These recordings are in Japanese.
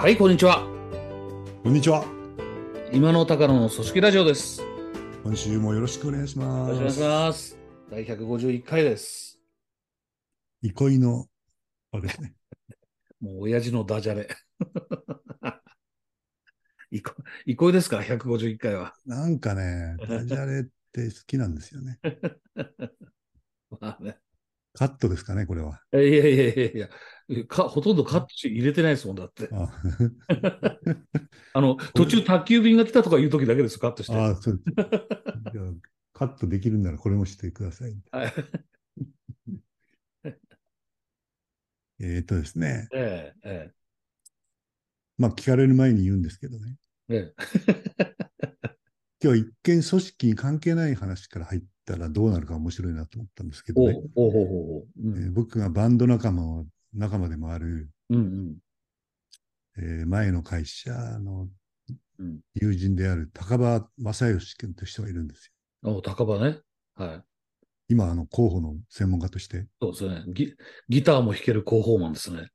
はい、こんにちは。こんにちは。今の高野の組織ラジオです。よ今週もよろしくお願いします。ろしくお願いします。第151回です。憩いの、あれ。もう親父のダジャレ。いこ、いこいですか ?151 回は。なんかね、ダジャレって好きなんですよね。まあね。カットですかね、これは。いやいやいやいやか、ほとんどカットし入れてないですもん、だって。あ あの、途中宅急便が来たとかいう時だけです、カットして。あ、そう。じゃあカットできるんならこれもしてください。はい えーっとですね。ええ、えまあ、聞かれる前に言うんですけどね。え、え 今日一見組織に関係ない話から入ったらどうなるか面白いなと思ったんですけえ。どね。えー僕がバンド仲間を仲間でもある、うんうんえー前の会社のうん。友人である高場正義君という人がいるんですよ。お高場ね。はい。今、あの、候補の専門家としてそうですね。ギギターも弾ける広報マンですね。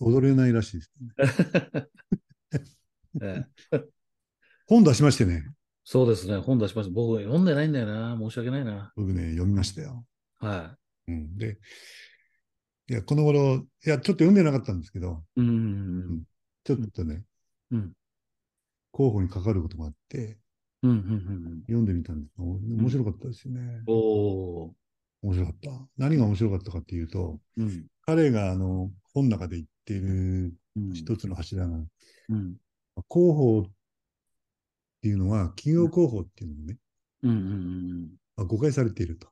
踊れないらしいです、ね。ええ、本出しましてね、そうですね。本出しました。僕読んでないんだよな。申し訳ないな。僕ね、読みましたよ。はうん、で、いや、この頃、いや、ちょっと読んでなかったんですけど、い。うんうんちょっとね、うん。候補にかかることがあって、うんうんうん読んでみたんですけど、面白かったですよね。うん。おー。面白かった。何が面白かったかっていうと、うん。彼があの、本の中で言っているうん一つの柱が、うん。広報っていうのは、企業広報っていうのもね、うんうんまあ誤解されていると。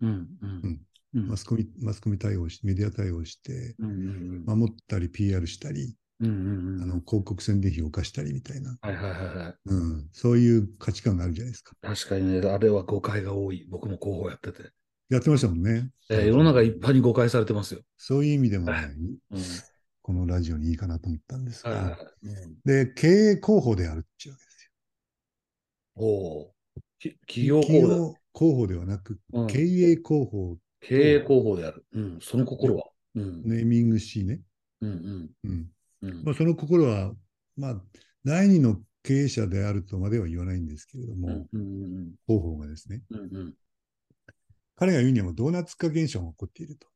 うん。うんうん。うんマスコミ、マスコミ対応し、メディア対応して、守ったり PR したり、うんうんうん。あの、広告宣伝費を犯したりみたいな、はいはいはいはい。うん、そういう価値観があるじゃないですか。確かにね、あれは誤解が多い。僕も広報やってて。やってましたもんね。えー世の中いっぱいに誤解されてますよ。そういう意味でもね、うん。このラジオにいいかなと思ったんですが、はいはいはい。うんで、経営広報であるっていうわけですおー。き企業よ。企広報だ。業広報ではなく、うん経営広報、経営広報である。うん。その心は。うん。ネーミングしね。うんうんうんうん。まあ、その心は、まあ、第二の経営者であるとまでは言わないんですけれども、うんうんうん広報がですね、うんうん彼が言うにはドーナツ化現象が起こっていると。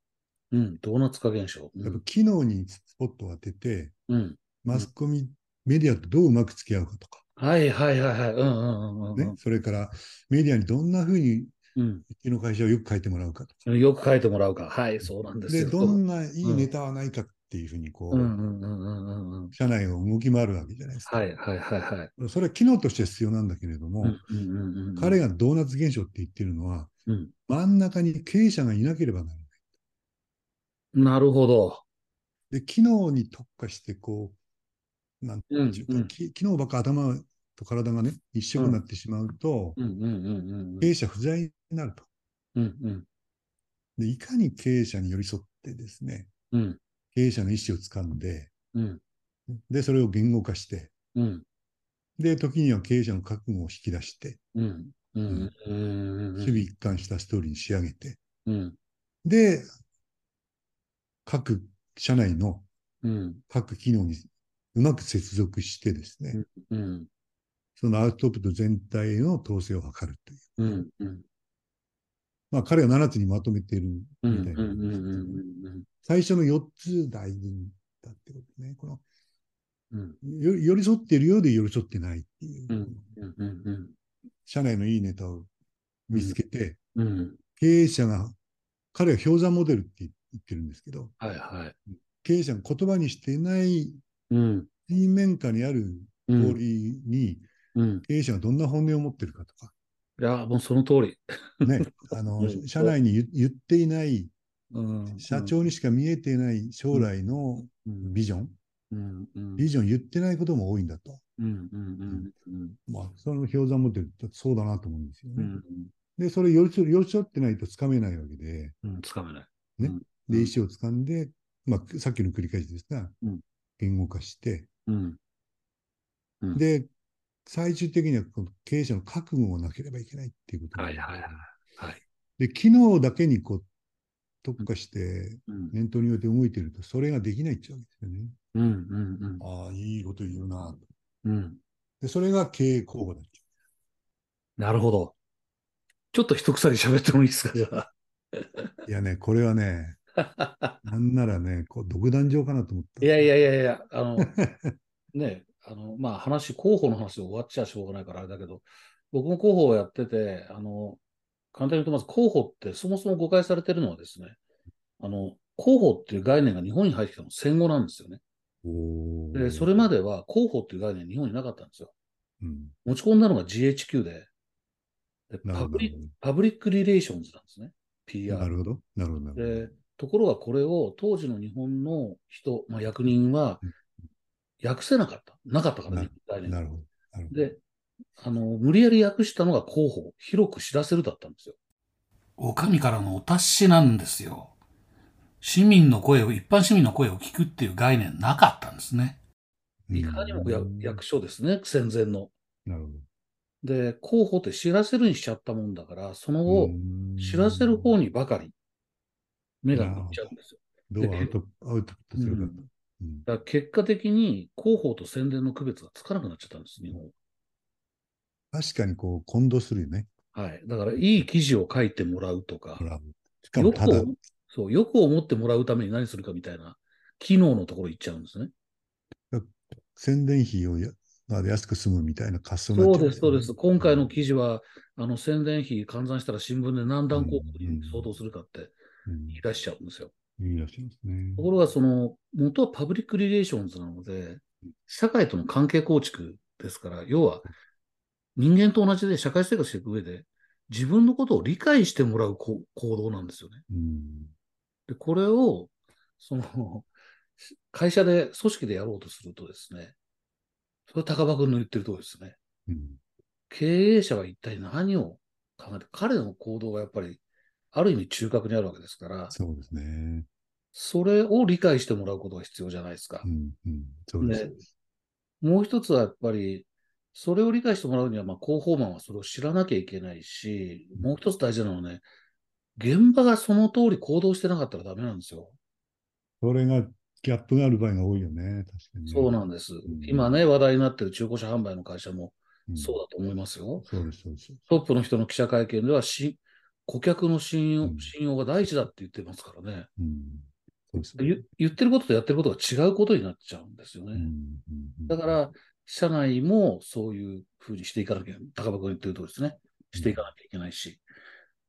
うん。ドーナツ化現象。うやっぱん。機能にスポットを当てて、うん。マスコミ、メディアとどううまく付き合うかとか、はいはいはいはい。うんうんうんうんね、それからメディアにどんなふうにうん。うちの会社をよく書いてもらうかとか、よく書いてもらうか。はい、そうなんですで、よ。どんないいネタはないかっていうふうに、こう、うんうんうんうんうんうん。社内を動き回るわけじゃないですか。はいはいはいはい。それは機能として必要なんだけれども。彼がドーナツ現象って言ってるのは、うん。真ん中に経営者がいなければならない。なるほど。で、機能に特化して、こう、なんていうか、うんうんき機能ばっか頭と体がね、一緒になってしまうと、経営者不在になると。うん。うん。で、いかに経営者に寄り添ってですね、うん。経営者の意思をつかんで、うん。で、それを言語化して、うん。で、時には経営者の覚悟を引き出して、守備一貫したストーリーに仕上げて、うん。で、各社内のうん。各機能にうまく接続してですね、うんそのアウトプット全体の統制を図るという。うんうん。まあ、彼は7つにまとめているうんみたいな。んですけど、うんうん。最初の4つ大事だってことね。このうん。よ寄り添っているようで寄り添ってないっていう、うんうんうんうん。社内のいいネタを見つけて、うん経営者が、彼は氷山モデルって言ってるんですけど、はいはい。経営者が言葉にしていないうん。水面下にあるうん通りに、うん。経営者がどんな本音を持ってるかとか、いや、もうその通り。ね、あの うん、社内に言言っていない、うん。社長にしか見えていない将来のうん。ビジョン、うん。うん。ビジョン言ってないことも多いんだと。うん。うん。うん。まあ、その氷山モデルってそうだなと思うんですよね。うん。で、それ寄り添ってないとつかめないわけで、うん。つかめない。ね。うん。で、意思をつかんで、まあ、さっきの繰り返しですが、うん。言語化して、で、最終的にはこの経営者の覚悟をなければいけないっていうことではいはいはいはい。で、機能だけにこう特化してうん念頭に置いて動いてると、それができないっうわけですよね。うんうんああ、いいこと言うな。うん。うん。で、それが経営公募だ。なるほど。ちょっと一鎖喋ってもいいですか、じゃあ。いやね、これはね、なんならね、こう独壇場かなと思った。いやいやいやいや、あの、ね、あの、まあ話、広報の話で終わっちゃしょうがないからあれだけど、僕も広報をやってて、あの、簡単に言うとまず広報ってそもそも誤解されてるのはですね、あの、広報っていう概念が日本に入ってきたの戦後なんですよね。で、それまでは広報っていう概念日本になかったんですよ。うん。持ち込んだのが GHQ で、でパブリパブリックリレーションズなんですね。な PR。るほど。なるほど。なるほど。で、ところがこれを当時の日本の人、まあ、役人はうん訳せなかった。なかったから、なね、概念なるほど。なるほど。で、あの、無理やり訳したのが広報、広く知らせるだったんですよ。お上からのお達しなんですよ。市民の声を、一般市民の声を聞くっていう概念なかったんですね。いかにも役所ですね、戦前の。なるほど。で、広報って知らせるにしちゃったもんだから、その後、知らせる方にばかり目が向いちゃうんですよ。どうアウトアウトプットするかと。うんだから結果的に広報と宣伝の区別がつかなくなっちゃったんです、日本。確かにこう、混同するよね。はい。だから、いい記事を書いてもらうとか。しかもよくただ、そう、よく思ってもらうために何するかみたいな、機能のところ行っちゃうんですね。宣伝費をやまあ安く済むみたいな発想になっちゃそうです、そうです。今回の記事は、あの、宣伝費換算したら新聞で何段広告に相当するかってうん言い出しちゃうんですよ。いいらしいですねと。ころが、その、元はパブリックリレーションズなので、社会との関係構築ですから、要は、人間と同じで社会生活していく上で、自分のことを理解してもらうこ行動なんですよね。うん。で、これを、その、会社で、組織でやろうとするとですね、それ高場君の言ってる通りですね。うん。経営者は一体何を考えて、彼の行動がやっぱり、ある意味中核にあるわけですから、そうですね。それを理解してもらうことが必要じゃないですかう。ん。うん。そうです。ねもう一つはやっぱり、それを理解してもらうには、まあ、広報マンはそれを知らなきゃいけないし、もう一つ大事なのはね、現場がその通り行動してなかったらダメなんですよ。それが、ギャップがある場合が多いよね。確かにね。そうなんです。ん今ね、話題になってる中古車販売の会社もうんそうだと思いますよ。そうです、そうです。トップの人の記者会見ではし、顧客の信用,、うん信用が第一だって言ってますからね。うん。そうです。言言ってることとやってることが違うことになっちゃうんですよね。うんうんだから、社内もそういうふうにしていかなきゃ、高場君が言ってるとおりですね。していかなきゃいけないし。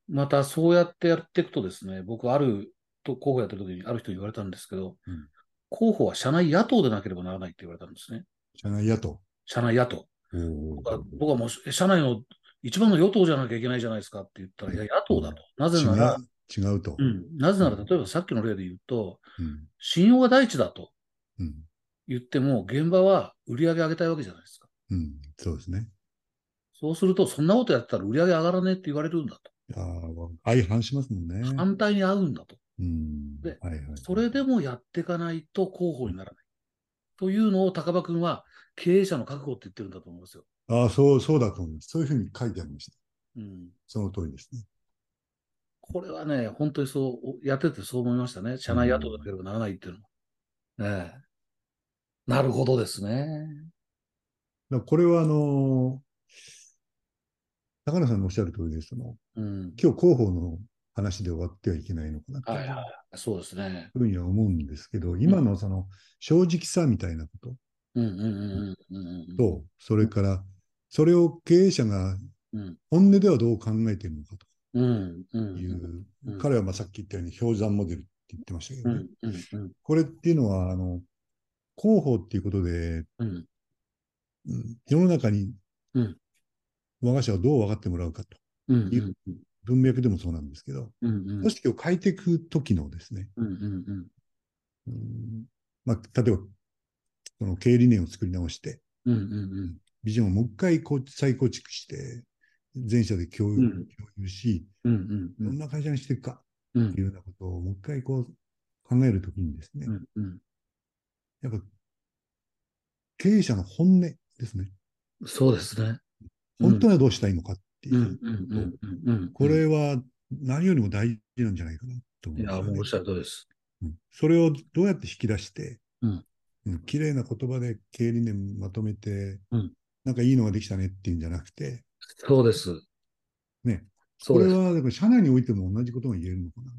また、そうやってやっていくとですね、僕、あると候補やってる時にある人に言われたんですけど、うん候補は社内野党でなければならないって言われたんですね。社内野党。社内野党。僕は僕はもう、え社内の一番の与党じゃなきゃいけないじゃないですかって言ったら、いや、野党だと。なぜなら、違う違うと。うん、なぜなら、例えばさっきの例で言うと、うん信用が第一だとうん言っても、現場は売り上げ上げたいわけじゃないですか。うんそうですね。そうすると、そんなことやってたら売り上げ上がらねえって言われるんだいやー相反しますもんね。と。反対に合うんだと。うんではいはい。それでもやっていかないと候補にならない。というのを高場君は経営者の覚悟って言ってるんだと思いますよ。ああ、そう、そうだと思います。そういうふうに書いてありました。うん、その通りですね。これはね、本当にそう、やっててそう思いましたね。社内野党だければならないっていうのは。ねえなるほどですね。これは、あの高野さんのおっしゃる通りで、その、うん。今日広報の話で終わってはいけないのかなとはいはい。そうですね。ふうには思うんですけど、今のその正直さみたいなことうんうんうんうん。と、それから、それを経営者がうん。本音ではどう考えているのかと。いう、うん。彼はまあさっき言ったように氷山モデルって言ってましたけどこれっていうのは、あの、広報っていうことで、うん。うん世の中にうん。我が社をどう分かってもらうかと。いう文脈でもそうなんですけど、組織を変えていくときのですね、まあ、例えば、その経営理念を作り直して、ビジョンをもう一回こう再構築して、全社で共有,、うん。共有し、うんうんうん。どんな会社にしていくかうん。というようなことをもう一回こう考えるときにですね、うんうん。やっぱ経営者の本音ですね。そうですね。本当はどうしたいのかっていう。う、んうんうんうんうん。これは何よりも大事なんじゃないかなと思いや、うんですよね。もうおっしゃる通りです。うん。それをどうやって引き出して、うん。うん。綺麗な言葉で経営理念まとめて、うんなんかいいのができたねっていうんじゃなくて、そうです。ね。こそ。れは、だから社内においても同じことが言えるのかな。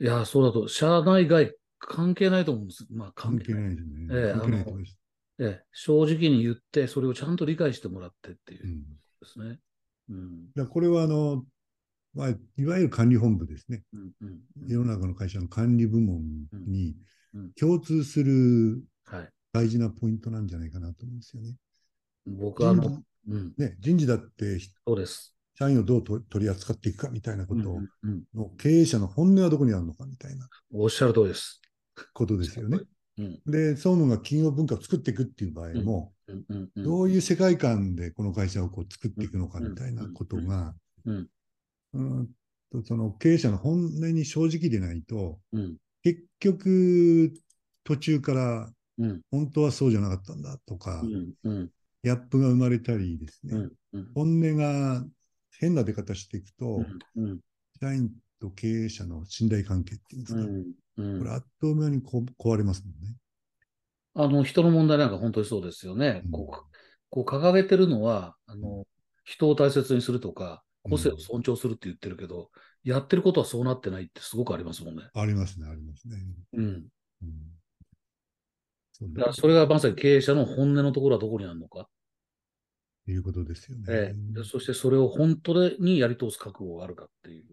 いや、そうだと、社内外関係ないと思うんです。まあ、関係ないい。ですね。ええ関係ないとす。ええ、正直に言って、それをちゃんと理解してもらってっていうう。ん。ですね。うん。だからこれは、あの、まあ、いわゆる管理本部ですね。うん。うん。世の中の会社の管理部門にうんうん共通するはい。大事なポイントなんじゃないかなと思うんですよね。僕は、あの。ね、人事だってそうです。社員をどうと取り扱っていくかみたいなこと。の経営者の本音はどこにあるのかみたいなおっしゃる通りです。ことですよね。うん。で、総務が企業文化を作っていくっていう場合も。どういう世界観でこの会社をこう作っていくのかみたいなことが、うん。うんとその経営者の本音に正直でないと、うん。結局、途中からうん。本当はそうじゃなかったんだとか。ギャップが生まれたりですね、うん。うん。本音が変な出方していくと、うん。社員と経営者の信頼関係っていうんですか。これ、あっという間にこ壊れますもんね。あの、人の問題なんか本当にそうですよね。うんこう、こう掲げてるのは、あの、人を大切にするとか、個性を尊重するって言ってるけど、やってることはそうなってないってすごくありますもんね。ありますね、ありますね。うん。うんだからそれがまさに経営者の本音のところはどこにあるのか。いうことですよね。ええでそしてそれを本当にやり通す覚悟があるかっていう。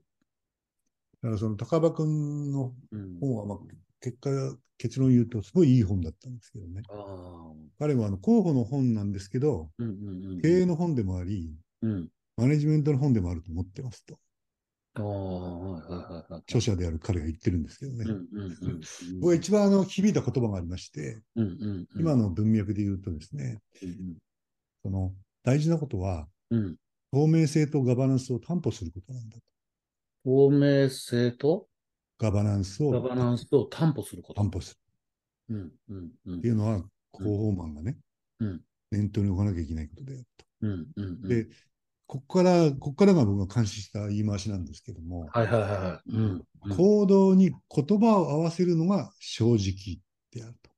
だからその高場君のうん。本は、まあ、結果、結論言うと、すごいいい本だったんですけどね。彼はあの候補の本なんですけど、うんうんうん。経営の本でもあり、うん。マネジメントの本でもあると思ってますと、著者である彼が言ってるんですけどね。僕が一番あの響いた言葉がありまして。今の文脈で言うとですね、うんその大事なことは。透明性とガバナンスを担保することなんだと。透明性と？ガバナンスをガバナンスを担保すること。担保するうんうんうんっていうのは、広報マンがね、うん念頭に置かなきゃいけないことであると。うんうんうん。で、ここから、ここからが僕が監視した言い回しなんですけども、はいはいはいはい。うん。うん行動に言葉を合わせるのが正直であると。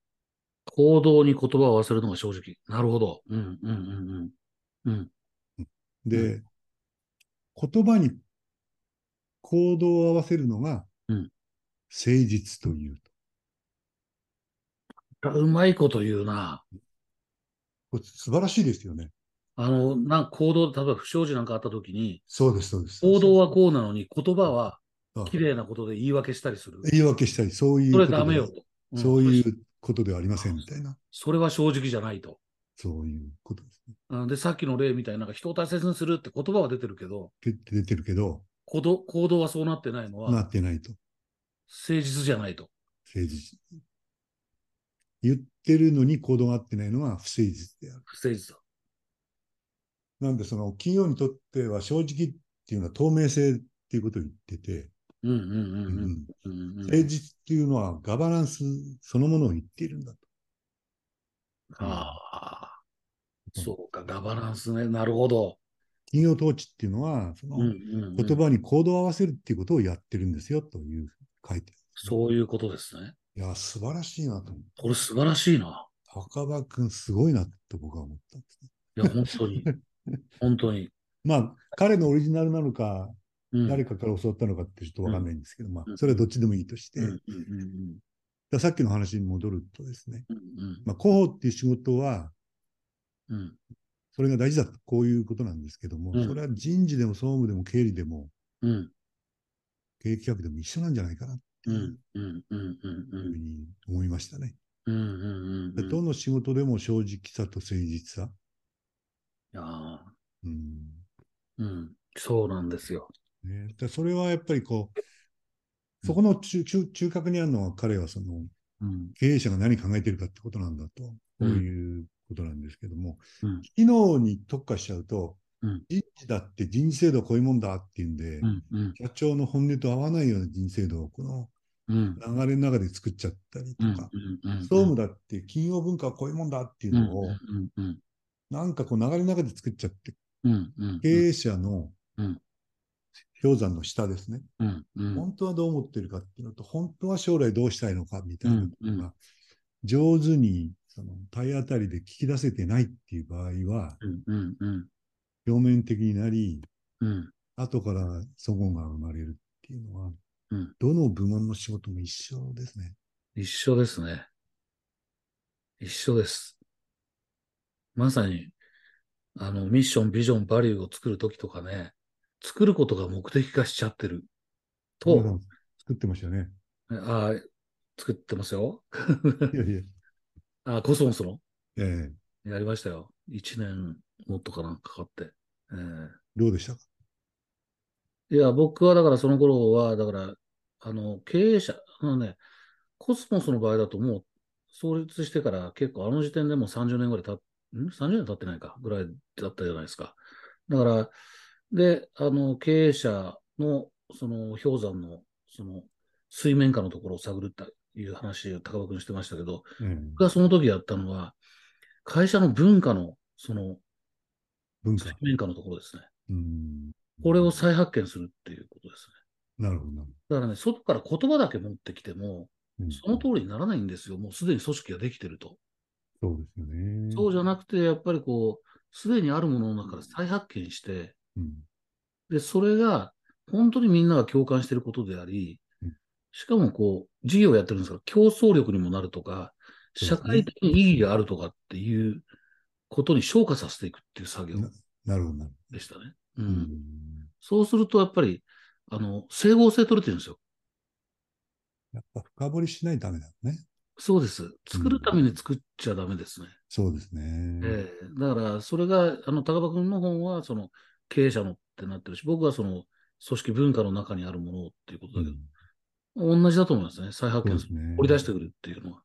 行動に言葉を合わせるのが正直。なるほど。うんうんうんうん。うん。で、う言葉に行動を合わせるのがうん誠実というと。うまいこと言うな。これ素晴らしいですよね。あの、なん行動、例えば不祥事なんかあった時に、そうです、そうです。行動はこうなのに言葉はうん綺麗なことで言い訳したりする。言い訳したり、そういうそことでれダメよと。んそういうことではありませんみたいな、それは正直じゃないと。そういうことですね。うんで、さっきの例みたいになんか人を大切にするって言葉は出てるけど、出て出てるけど、行動行動はそうなってないのはなってないと。誠実じゃないと。誠実。言ってるのに行動が合ってないのは不誠実である。不誠実だ。なんで、その企業にとっては正直っていうのは透明性っていうことを言ってて、うんうんうんうんうんうんうん。誠実っていうのはガバナンスそのものを言っているんだと。ああ、うんそうか、ガバナンスね。なるほど。企業統治っていうのは、その言葉に行動を合わせるっていうことをやってるんですよという書いてある、そういうことですね。いや、素晴らしいなと思って。これ素晴らしいな。高場君すごいなと僕は思ったんですね。いや、本当に。本当に。まあ、彼のオリジナルなのか、うん。誰かから教わったのかってちょっとわかんないんですけど、まうん。あ、それはどっちでもいいとして、ださっきの話に戻るとですね、うんうん。まあ、広報っていう仕事は、うん。それが大事だと、こういうことなんですけども、うん。それは人事でも総務でも経理でも、うん。経営企画でも一緒なんじゃないかなってういうふうに思いましたね。どの仕事でも正直さと誠実さ。うん。うん、そうなんですよ。ね、でそれはやっぱりこう、そこの中中中核にあるのは彼はそのうん。経営者が何考えてるかってことなんだと、こういうことなんですけども、うん。機能に特化しちゃうと、うん。人事だって人事制度はこういうもんだっていうんで、うん。うん。社長の本音と合わないような人事制度をこのうん。流れの中で作っちゃったりとうん。か、総務だって企業文化はこういうもんだっていうのを、なんかこう流れの中で作っちゃって、経営者のうん氷山の下ですね、うんうん本当はどう思ってるかっていうのと、本当は将来どうしたいのかみたいなことが、上手にその体当たりで聞き出せてないっていう場合は、うんうんうん。表面的になり、うん。後から祖語が生まれるっていうのは、うんどの部門の仕事も一緒ですね。一緒ですね。一緒です。まさに、あの、ミッション、ビジョン、バリューを作るときとかね、作ることが目的化しちゃってると、作ってましたよね。ああ、作ってますよ。いやいや、あコスモスのええやりましたよ。一年もっとかな、かかって。えどうでした？かえいや、僕はだからその頃は、だから、あの、経営者、あのね、コスモスの場合だともう創立してから結構あの時点でもう30年ぐらい経っ、ん ?30 年経ってないかぐらいだったじゃないですか。だから、で、あの、経営者の、その、氷山の、その、水面下のところを探るっていう話を高場君してましたけど、ええ僕がその時やったのは、会社の文化の、その、文化水。面下のところですね。うん。これを再発見するっていうことですね。なるほどだからね、外から言葉だけ持ってきても、その通りにならないんですよ。もうすでに組織ができてると。そうですよね。そうじゃなくて、やっぱりこう、すでにあるものの中から再発見して、うん。で、それが本当にみんなが共感していることでありうん、しかもこう、事業をやってるんですから、競争力にもなるとか、社会的に意義があるとかっていうことに昇華させていくっていう作業ななるほどなるでしたね。う。んん。そうすると、やっぱり、あの、整合性取れてるんですよ。やっぱ深掘りしないとダメだね。そうです。作るために作っちゃダメですね。そうですね。ええだから、それが、あの、高場君の本は、その、経営者のってなってるし、僕はその、組織文化の中にあるものっていうことだけど、同じだと思いますね。再発見すすね。掘り出してくるっていうのは。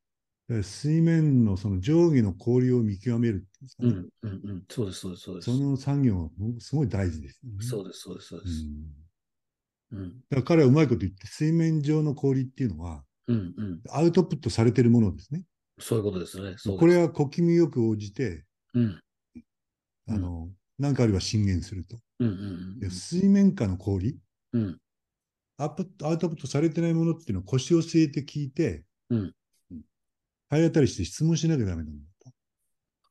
で水面のその上下の氷を見極めるっていうんですかね。うん、うん、うん。そうです、そうです、そうです。その作業はすごい大事ですよね。そうです、そうです、そうです。うんうん、だから彼はうまいこと言って、水面上の氷っていうのは、うん、うん。アウトプットされてるものですね。そういうことですね。すこれは小気味よく応じて、うん、あの、なんかあれば進言すると。うん、うんで水面下の氷、うん、うん。アップアウトプットされてないものっていうのは腰を据えて聞いて、うん体当たりして質問しなきゃダメなんだ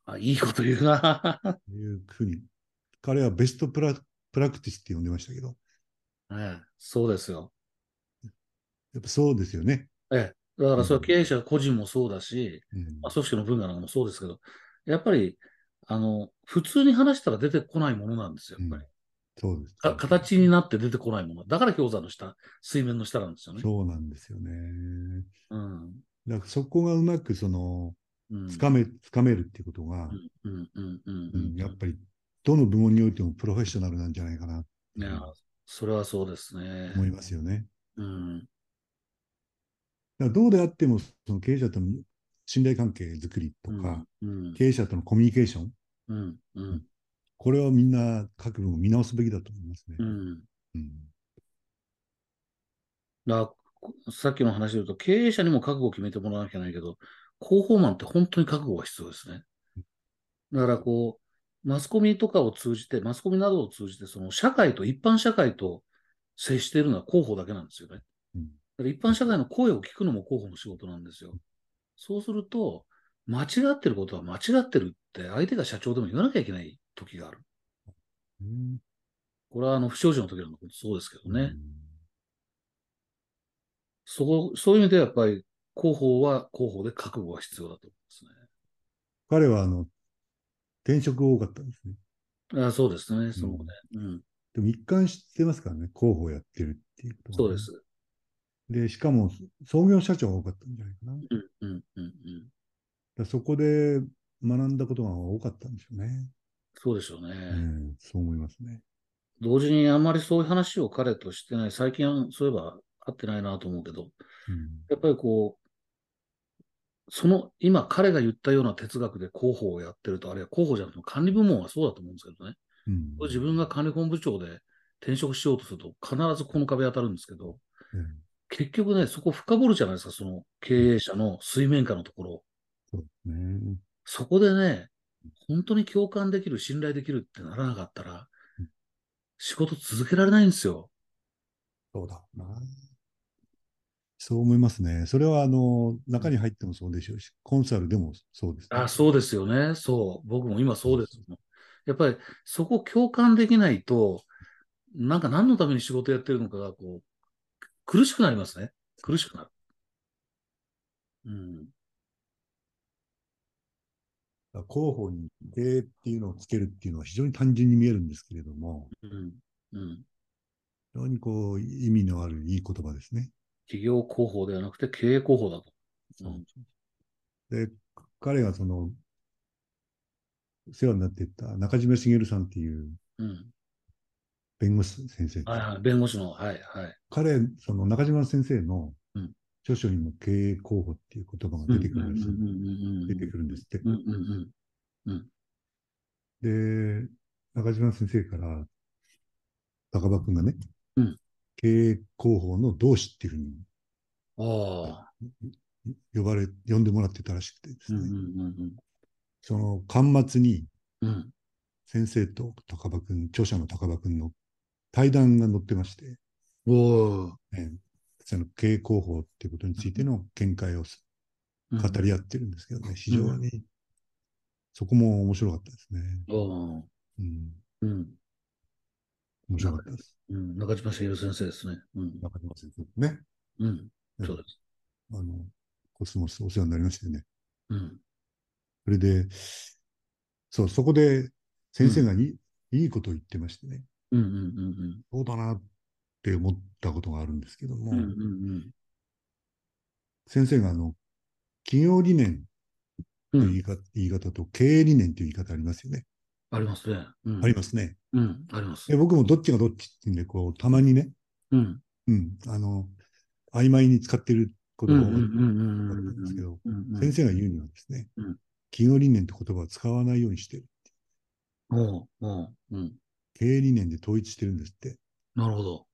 あ、いいこと言うな。というふうに、彼はベストプラプラクティスって呼んでましたけど、ええそうですよ。やっぱそうですよね。ええ。だから、それは経営者個人もそうだし、うんまあ、組織の文化なんかもそうですけど、やっぱり、あの、普通に話したら出てこないものなんですよ、やっぱり。そうです。か形になって出てこないもの。だから氷山の下、水面の下なんですよね。そうなんですよね。うん。だからそこがうまくその、うん。つかめ、つかめるっていうことが、うん、うん、うん、うんううんん。やっぱりどの部門においてもプロフェッショナルなんじゃないかないや、それはそうですね。思いますよね。うん。だからどうであっても、その経営者との信頼関係づくりとか、うん、経営者とのコミュニケーション、うん、うん、これはみんな各部門見直すべきだと思いますね。うん。うんさっきの話で言うと、経営者にも覚悟を決めてもらわなきゃいけないけど、広報マンって本当に覚悟が必要ですね。だからこう、マスコミとかを通じて、マスコミなどを通じて、その社会と、一般社会と接しているのは広報だけなんですよね。うんだから一般社会の声を聞くのも広報の仕事なんですよ。そうすると、間違ってることは間違ってるって相手が社長でも言わなきゃいけない時がある。うんこれはあの不祥事の時のことそうですけどね。そこ、そういう意味でやっぱり広報は広報で覚悟が必要だと思いますね。彼はあの転職が多かったんですね。あそうですね、そのね。うん、でも一貫してますからね、広報やってるっていうことがねそうです。で、しかも創業社長が多かったんじゃないかな。うん、うん、うん、うん。らそこで学んだことが多かったんでしょうね。そうでしょうね。うん、そう思いますね。同時にあんまりそういう話を彼としてない、最近はそういえば会ってないなと思うけど、うんやっぱりこう、その、今彼が言ったような哲学で広報をやってると、あるいは広報じゃなくても管理部門はそうだと思うんですけどね。うん自分が管理本部長で転職しようとすると必ずこの壁当たるんですけど、うん結局ね、そこ深掘るじゃないですか、その経営者の水面下のところ。そうですね。そこでね、本当に共感できる、信頼できるってならなかったらうん、仕事続けられないんですよ。そうだな。そう思いますね。それは、あの、中に入ってもそうでしょうし、コンサルでもそうですね。あ、そうですよね。そう。僕も今そうです。やっぱりそこ共感できないと、なんか何のために仕事やってるのかが、こう、苦しくなりますね。苦しくなる。うん。広報に経営っていうのをつけるっていうのは非常に単純に見えるんですけれども、うん。うん。非常にこう、意味のあるいい言葉ですね。企業広報ではなくて経営広報だと。うんで、彼がその、世話になっていた中島茂さんっていううん。弁護士先生。はいはい。弁護士の、はいはい。彼、その中島先生のうん著書にも経営候補っていう言葉が出てくるんです。出てくるんですって。うんうんうん。で、中島先生から、高場君がね、うん経営広報の同志っていうふうに。呼ばれ、呼んでもらってたらしくてですね、うんうんうんその端末に。先生と高場君、著者の高場君の対談が載ってまして、おーえーその経営広報っていうことについての見解をうん語り合ってるんですけどね、非常に、そこも面白かったですね。おーうん、うん。面白かったです。うん。中島茂先生ですね。うん。中島先生ね。うん。うんそうです。あの、コスモスお世話になりましてね。うん。それで、そう、そこで先生がいい,、いいことを言ってましてね、うんうんうんそうだなって思ったことがあるんですけども、うん。うんうん先生があの、企業理念うん。うん。という言い方,、言い方と経営理念という言い方ありますよね。ありますね。うん。ありますね。うん。ありますで。僕もどっちがどっちっていうんで、こう、たまにね、うん。うん、あの、曖昧に使ってることが多いうんうんうんうんうんんですけど、うんうん。先生が言うにはですね、うん企業理念って言葉を使わないようにしてる。おうおううん。経営理念で統一してるんですって。なるほど。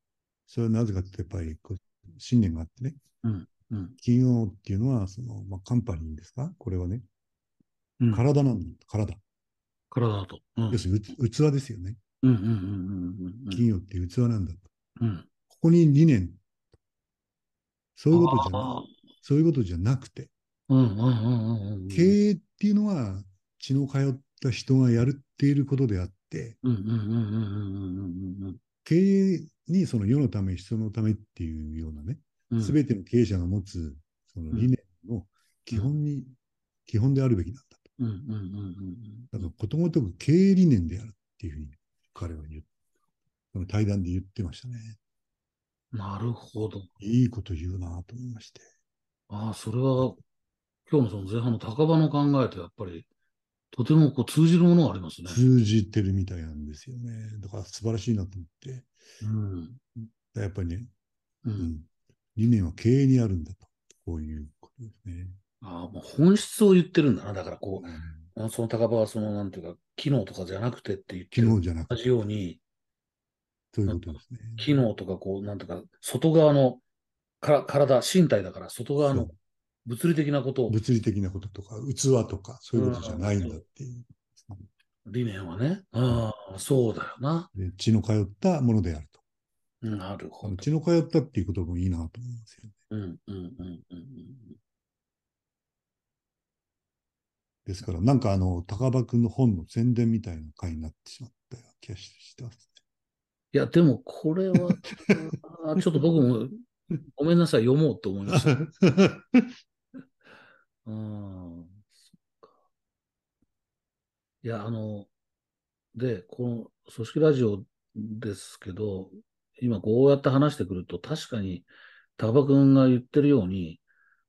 それはなぜかってやっぱりこう信念があってね、うん。うん。企業っていうのは、その、まあ、カンパニーですか？これはね、うん。体なんだ、体。体だと。うん。要するに器ですよね。うんうんうんうんうん企業って器なんだと。うん。うん。ここに理念、そういうことじゃなそういうことじゃなくて、うんうんうんうんうん。経営っていうのは血の通った人がやるっていることであって、うんうんうんうんうんうんうん経営にその世のため、人のためっていうようなね、うん。すべての経営者が持つその理念の基本に、基本であるべきなんだと。うんうんうんうんだからことごとく経営理念であるっていうふうに彼は言う、その対談で言ってましたね。うん。なるほど。いいこと言うなと思いまして。ああ、それは、今日のその前半の高場の考えとやっぱり、とてもこう通じるものがありますね。通じてるみたいなんですよね。だから素晴らしいなと思って。うん。やっぱりね、う。うんん、理念は経営にあるんだと。こういうことですね。ああ、もう本質を言ってるんだな。だからこうんう、その高場はその、なんていうか、機能とかじゃなくてって言って機る。能じゃなくて、同じように、そういうことですね。機能とかこう、なんていうか、外側のから体、身体だから、外側の物理的なことを、物理的なこととか、器とか、そういうことじゃないんだっていう。理念はね。ああ、そうだよな。で血の通ったものであると。なるほど。血の通ったっていうこともいいなと思いますよね。うん、うん、うん、うんうん。ですから、なんかあの、高場君の本の宣伝みたいな回になってしまったような気がしてます。いや、でもこれは、ちょっと僕も、ごめんなさい、読もうと思いました。うん、そっか。いや、あの、で、この組織ラジオですけど、今こうやって話してくると、確かに高場君が言ってるように、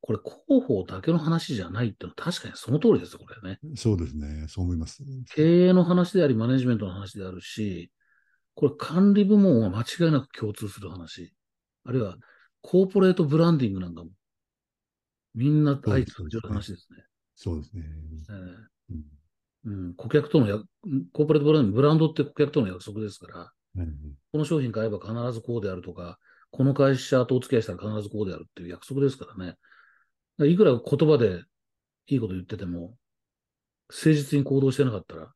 これ広報だけの話じゃないっていうのは確かにその通りですよ、これね。そうですね。そう思います。経営の話であり、マネジメントの話であるし、これ管理部門は間違いなく共通する話。あるいは、コーポレートブランディングなんかも、みんな相通じる話ですね。そうですね。えーうんうん、顧客とのや、コーポレートブランディング、ブランドって顧客との約束ですから、うんこの商品買えば必ずこうであるとか、この会社とお付き合いしたら必ずこうであるっていう約束ですからね。らいくら言葉でいいこと言ってても、誠実に行動してなかったら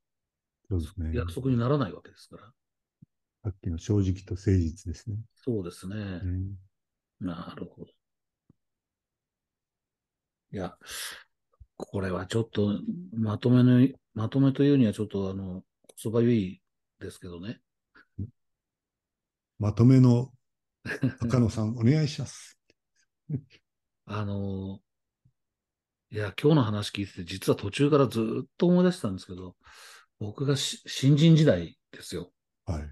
そうですね。約束にならないわけですから。さっきの正直と誠実ですね。そうですね。うんなるほど。いや、これはちょっと、まとめの、まとめというにはちょっと、あの、そばゆいですけどね。まとめの高野さん、お願いします。あの、いや、今日の話聞いてて、実は途中からずっと思い出してたんですけど、僕がし新人時代ですよ。はい。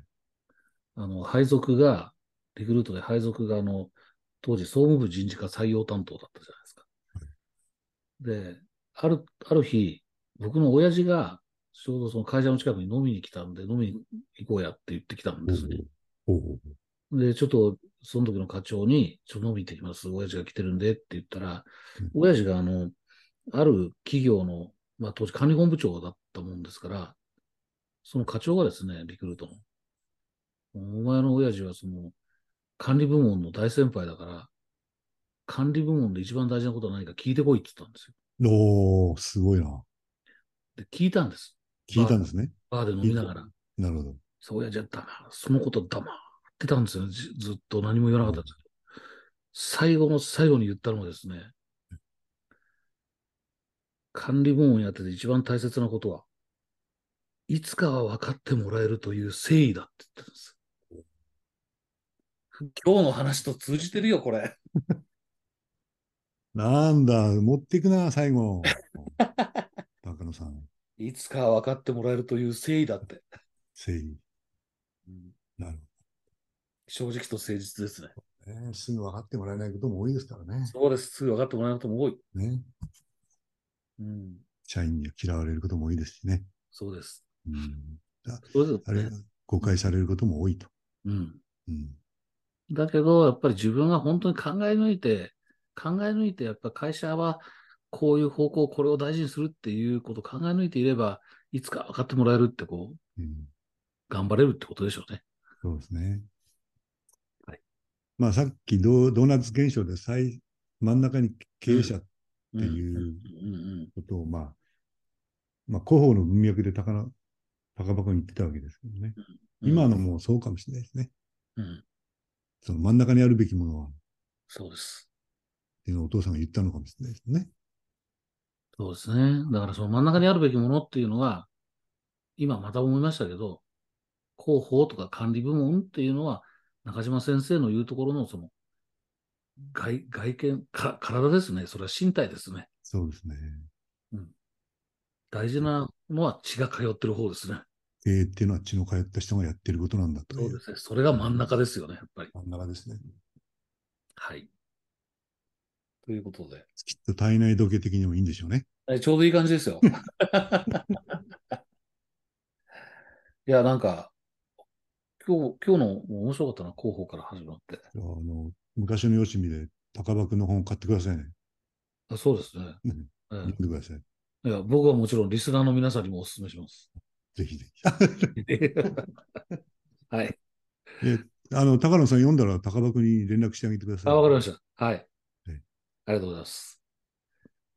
あの、配属が、リクルートで配属が、あの、当時総務部人事課採用担当だったじゃないですか。で、ある、ある日、僕の親父が、ちょうどその会社の近くに飲みに来たんで、飲みに行こうやって言ってきたんですね。で、ちょっと、その時の課長に、ちょっと飲みに行ってきます。親父が来てるんでって言ったらうん、親父があの、ある企業の、まあ当時管理本部長だったもんですから、その課長がですね、リクルートの、お前の親父はその、管理部門の大先輩だから、管理部門で一番大事なことは何か聞いてこいって言ったんですよ。おー、すごいな。で、聞いたんです。聞いたんですね。バーで飲みながら。なるほど。そう、親父は黙そのこと黙ってたんですよ。じずっと何も言わなかったんですけど。最後の最後に言ったのはですね、管理部門やってて一番大切なことは、いつかは分かってもらえるという誠意だって言ってるんです。今日の話と通じてるよ、これ。なんだ、持っていくな、最後。高野さん、いつかは分かってもらえるという誠意だって。誠意。うんなる正直と誠実ですね。ほど、ね。すぐ分かってもらえないことも多いですからね。そうです。すぐ分かってもらえることも多い。ね。うん。社員には嫌われることも多いですしね。そうです。うん、そうですあれ、誤解されることも多いと。うん。うん。だけど、やっぱり自分が本当に考え抜いて、考え抜いて、やっぱ会社はこういう方向、これを大事にするっていうことを考え抜いていれば、いつか分かってもらえるって、こう、うん、頑張れるってことでしょうね。そうですね。はい。まあさっきドードーナツ現象で最真ん中に経営者ってうんいうことを、まあ、まあ広報の文脈で高な高箱に言ってたわけですけどね。うん今のもそうかもしれないですね。うん。その真ん中にあるべきものは、っそうです。ていうのをお父さんが言ったのかもしれないですね。そうですね。だからその真ん中にあるべきものっていうのは、今また思いましたけど、広報とか管理部門っていうのは、中島先生の言うところのその、外、外見、か、体ですね。それは身体ですね。そうですね。大事なのは血が通ってる方ですね。経営っていうのは血の通った人がやってることなんだとそうですね。それが真ん中ですよね、やっぱり。真ん中ですね。はい。ということで。きっと体内時計的にもいいんでしょうね。えちょうどいい感じですよ。いや、なんか、今日、今日の面白かったな、広報から始まって。あの昔のよしみで高箱の本買ってくださいね。あそうですね。うんえ読んでください。えいや、僕はもちろんリスナーの皆さんにもお勧めします。ぜひぜひ。はい。えあの、高野さん読んだら高箱に連絡してあげてください。あ、わかりました。はい。はいありがとうございます。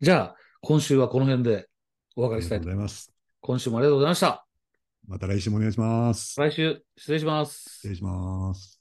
じゃあ、今週はこの辺でお別れしたいうとございます。今週もありがとうございました。また来週もお願いします。来週、失礼します失。礼します。